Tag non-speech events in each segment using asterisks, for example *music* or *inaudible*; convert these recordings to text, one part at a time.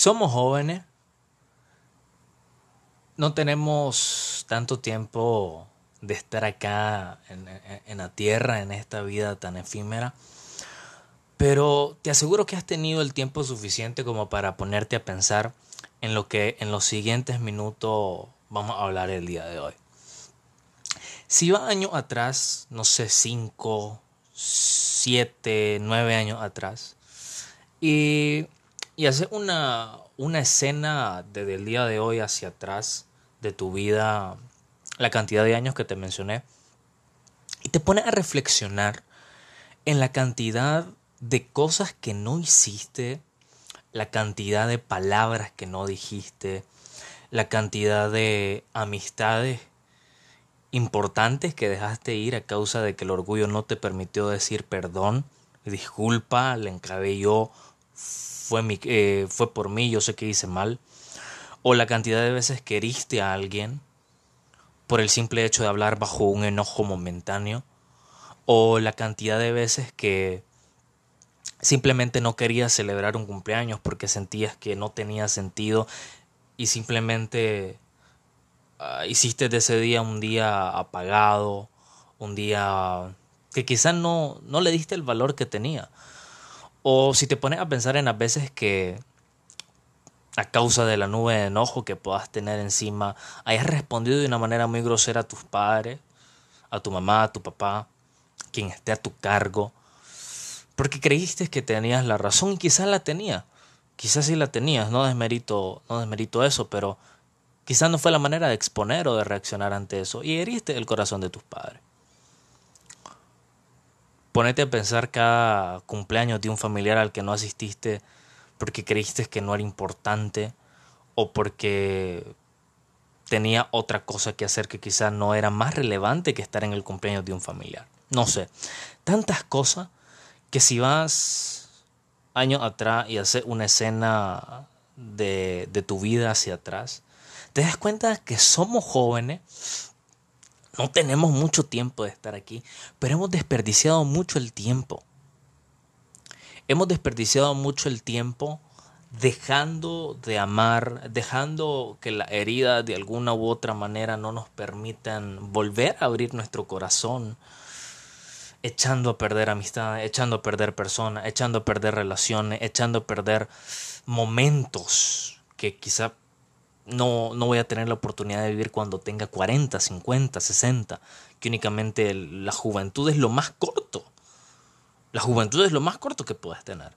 Somos jóvenes, no tenemos tanto tiempo de estar acá en, la tierra, en esta vida tan efímera, pero te aseguro que has tenido el tiempo suficiente como para ponerte a pensar en lo que en los siguientes minutos vamos a hablar el día de hoy. Si va años atrás, no sé, cinco, siete, nueve años atrás, y y hacer una, una escena desde el día de hoy hacia atrás de tu vida, la cantidad de años que te mencioné, y te pone a reflexionar en la cantidad de cosas que no hiciste, la cantidad de palabras que no dijiste, la cantidad de amistades importantes que dejaste ir a causa de que el orgullo no te permitió decir perdón, disculpa, le encabelló fue, mi, eh, fue por mí, yo sé que hice mal, o la cantidad de veces que heriste a alguien por el simple hecho de hablar bajo un enojo momentáneo, o la cantidad de veces que simplemente no querías celebrar un cumpleaños porque sentías que no tenía sentido y simplemente ah, hiciste de ese día un día apagado, un día que quizás no, no le diste el valor que tenía. O si te pones a pensar en las veces que a causa de la nube de enojo que puedas tener encima, hayas respondido de una manera muy grosera a tus padres, a tu mamá, a tu papá, quien esté a tu cargo, porque creíste que tenías la razón y quizás la tenía, quizás sí la tenías, no desmerito, no desmerito eso, pero quizás no fue la manera de exponer o de reaccionar ante eso y heriste el corazón de tus padres. Ponete a pensar cada cumpleaños de un familiar al que no asististe porque creíste que no era importante o porque tenía otra cosa que hacer que quizás no era más relevante que estar en el cumpleaños de un familiar. No sé, tantas cosas que si vas años atrás y haces una escena de, de tu vida hacia atrás, te das cuenta que somos jóvenes no tenemos mucho tiempo de estar aquí, pero hemos desperdiciado mucho el tiempo. Hemos desperdiciado mucho el tiempo dejando de amar, dejando que la herida de alguna u otra manera no nos permitan volver a abrir nuestro corazón, echando a perder amistad, echando a perder personas, echando a perder relaciones, echando a perder momentos que quizá no, no voy a tener la oportunidad de vivir cuando tenga 40, 50, 60, que únicamente la juventud es lo más corto. La juventud es lo más corto que puedes tener.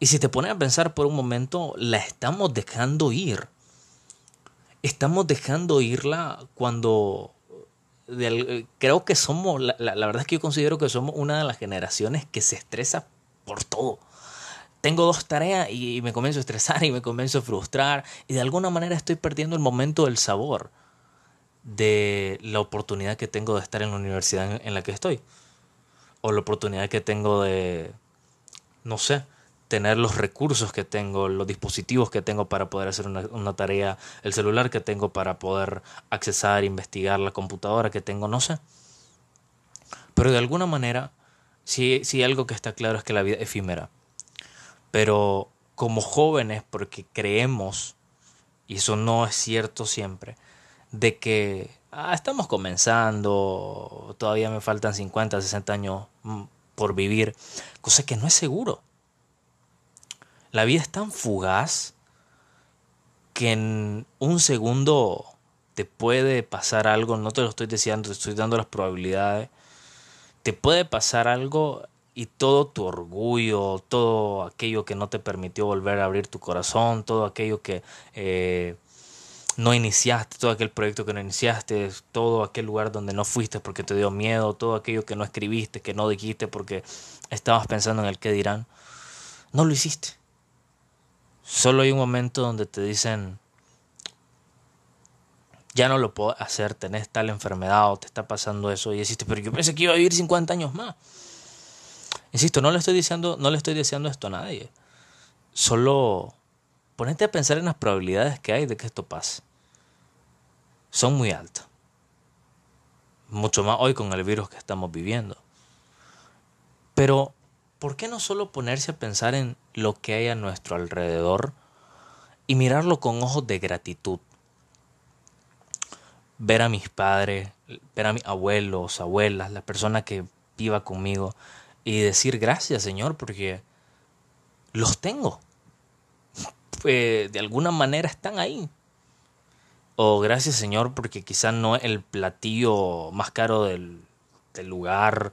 Y si te pones a pensar por un momento, la estamos dejando ir. Estamos dejando irla cuando creo que somos, la, la, verdad es que yo considero que somos una de las generaciones que se estresa por todo tengo dos tareas y me comienzo a estresar y me comienzo a frustrar y de alguna manera estoy perdiendo el momento del sabor de la oportunidad que tengo de estar en la universidad en la que estoy o la oportunidad que tengo de no sé tener los recursos que tengo, los dispositivos que tengo para poder hacer una, tarea, el celular que tengo para poder accesar, investigar, la computadora que tengo, no sé. Pero de alguna manera, sí, sí algo que está claro es que la vida es efímera. Pero como jóvenes, porque creemos, y eso no es cierto siempre, de que ah, estamos comenzando, todavía me faltan 50, 60 años mm, por vivir, cosa que no es seguro. La vida es tan fugaz que en un segundo te puede pasar algo, no te lo estoy diciendo, te estoy dando las probabilidades, te puede pasar algo y todo tu orgullo, todo aquello que no te permitió volver a abrir tu corazón, todo aquello que eh, no iniciaste, todo aquel proyecto que no iniciaste, todo aquel lugar donde no fuiste porque te dio miedo, todo aquello que no escribiste, que no dijiste porque estabas pensando en el qué dirán, no lo hiciste. Solo hay un momento donde te dicen, ya no lo puedo hacer, tenés tal enfermedad o te está pasando eso y deciste, pero yo pensé que iba a vivir 50 años más. Insisto, no le estoy diciendo, no le estoy diciendo esto a nadie. Solo ponete a pensar en las probabilidades que hay de que esto pase. Son muy altas. Mucho más hoy con el virus que estamos viviendo. Pero, ¿por qué no solo ponerse a pensar en lo que hay a nuestro alrededor y mirarlo con ojos de gratitud? Ver a mis padres, ver a mis abuelos, abuelas, la persona que viva conmigo y decir gracias Señor porque los tengo. Pues, *laughs* de alguna manera están ahí. O gracias Señor porque quizás no es el platillo más caro del, del lugar,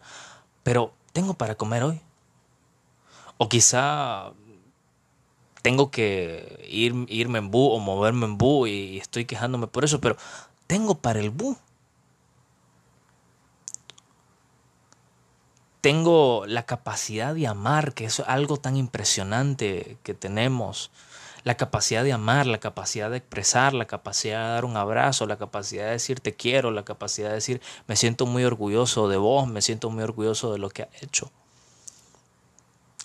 pero tengo para comer hoy. O quizá tengo que ir, irme en bu o moverme en bu y estoy quejándome por eso, pero tengo para el bu. Tengo la capacidad de amar, que es algo tan impresionante que tenemos la capacidad de amar, la capacidad de expresar, la capacidad de dar un abrazo, la capacidad de decir te quiero, la capacidad de decir me siento muy orgulloso de vos, me siento muy orgulloso de lo que has hecho.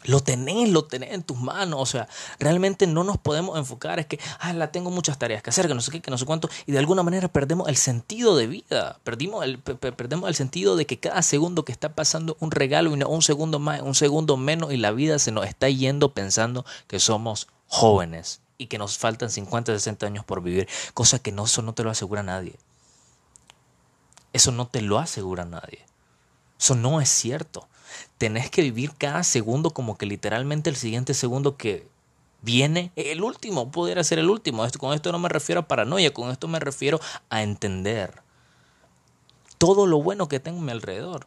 Lo tenés, lo tenés en tus manos. O sea, realmente no nos podemos enfocar. Es que, ah, la tengo muchas tareas que hacer, que no sé qué, que no sé cuánto. Y de alguna manera perdemos el sentido de vida. El, perdemos el sentido de que cada segundo que está pasando un regalo y no un segundo más, un segundo menos. Y la vida se nos está yendo pensando que somos jóvenes y que nos faltan 50, 60 años por vivir, cosa que no, eso no te lo asegura nadie. Eso no te lo asegura nadie. Eso no es cierto. Tenés que vivir cada segundo como que literalmente el siguiente segundo que viene el último, pudiera ser el último. Esto, con esto no me refiero a paranoia, con esto me refiero a entender todo lo bueno que tengo a mi alrededor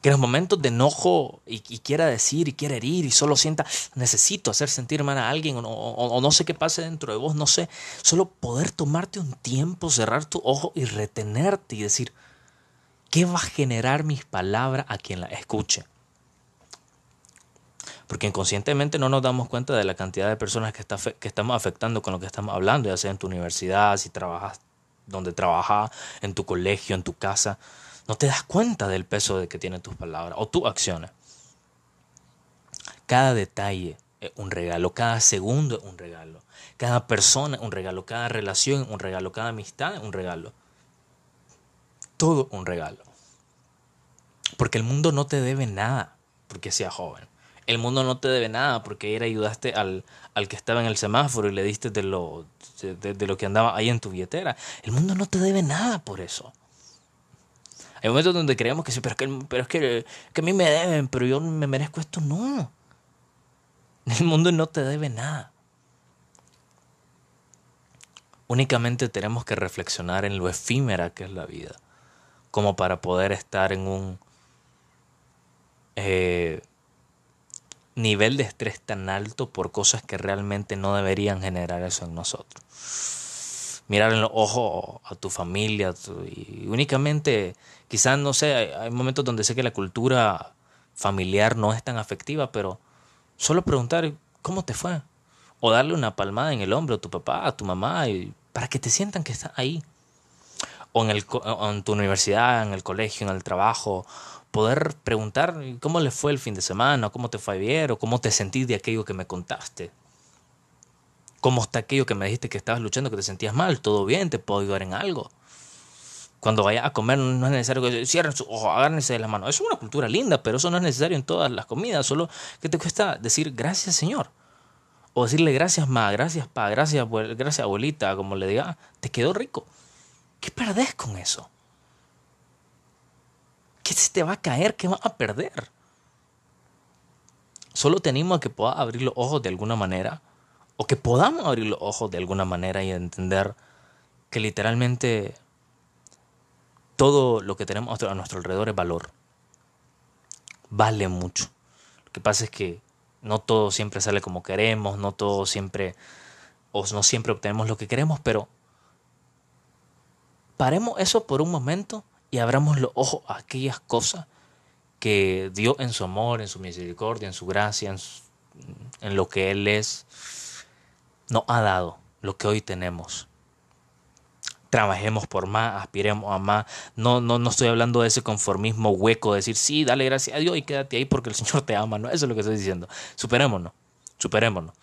que en los momentos de enojo y, quiera decir y quiera herir y solo sienta, necesito hacer sentir mal a alguien o, o, no sé qué pase dentro de vos, no sé, solo poder tomarte un tiempo, cerrar tu ojo y retenerte y decir, ¿qué va a generar mis palabras a quien la escuche? Porque inconscientemente no nos damos cuenta de la cantidad de personas que, está, que estamos afectando con lo que estamos hablando, ya sea en tu universidad, si trabajas donde trabajas, en tu colegio, en tu casa. No te das cuenta del peso de que tienen tus palabras o tus acciones. Cada detalle es un regalo, cada segundo es un regalo, cada persona es un regalo, cada relación es un regalo, cada amistad es un regalo. Todo un regalo. Porque el mundo no te debe nada porque seas joven. El mundo no te debe nada porque ayer ayudaste al, al que estaba en el semáforo y le diste de lo, de lo que andaba ahí en tu billetera. El mundo no te debe nada por eso. Hay momentos donde creemos que sí, pero es que, pero es que, que a mí me deben, pero yo me merezco esto. No. El mundo no te debe nada. Únicamente tenemos que reflexionar en lo efímera que es la vida, como para poder estar en un eh, nivel de estrés tan alto por cosas que realmente no deberían generar eso en nosotros. Mirar en los ojos a tu familia y únicamente Quizás, no sé, hay, momentos donde sé que la cultura familiar no es tan afectiva, pero solo preguntar cómo te fue. O darle una palmada en el hombro a tu papá, a tu mamá, y, para que te sientan que estás ahí. O en, el, en tu universidad, en el colegio, en el trabajo, poder preguntar cómo le fue el fin de semana, cómo te fue ayer, o cómo te sentís de aquello que me contaste. ¿Cómo está aquello que me dijiste que estabas luchando, que te sentías mal? ¿Todo bien? ¿Te puedo ayudar en algo? Cuando vaya a comer no es necesario que cierren sus ojos, agárrense de las manos. Es una cultura linda, pero eso no es necesario en todas las comidas. Solo que te cuesta decir gracias Señor. O decirle gracias ma, gracias pa, gracias, gracias abuelita, como le diga, te quedó rico. ¿Qué perdés con eso? ¿Qué se te va a caer? ¿Qué vas a perder? Solo te animo a que puedas abrir los ojos de alguna manera, o que podamos abrir los ojos de alguna manera y entender que literalmente todo lo que tenemos a nuestro alrededor es valor. Vale mucho. Lo que pasa es que no todo siempre sale como queremos, no todo siempre, o no siempre obtenemos lo que queremos, pero paremos eso por un momento y abramos los ojos a aquellas cosas que Dios en su amor, en su misericordia, en su gracia, en, lo que Él es, nos ha dado, lo que hoy tenemos trabajemos por más, aspiremos a más. No, no, no estoy hablando de ese conformismo hueco, de decir, sí, dale gracias a Dios y quédate ahí porque el *laughs* Señor te ama. No, eso es lo que estoy diciendo. Superémonos, superémonos.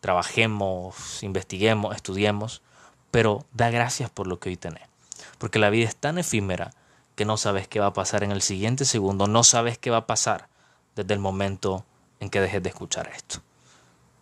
Trabajemos, investiguemos, estudiemos, pero da gracias por lo que hoy tenés. Porque la vida es tan efímera que no sabes qué va a pasar en el siguiente segundo, no sabes qué va a pasar desde el momento en que dejes de escuchar esto.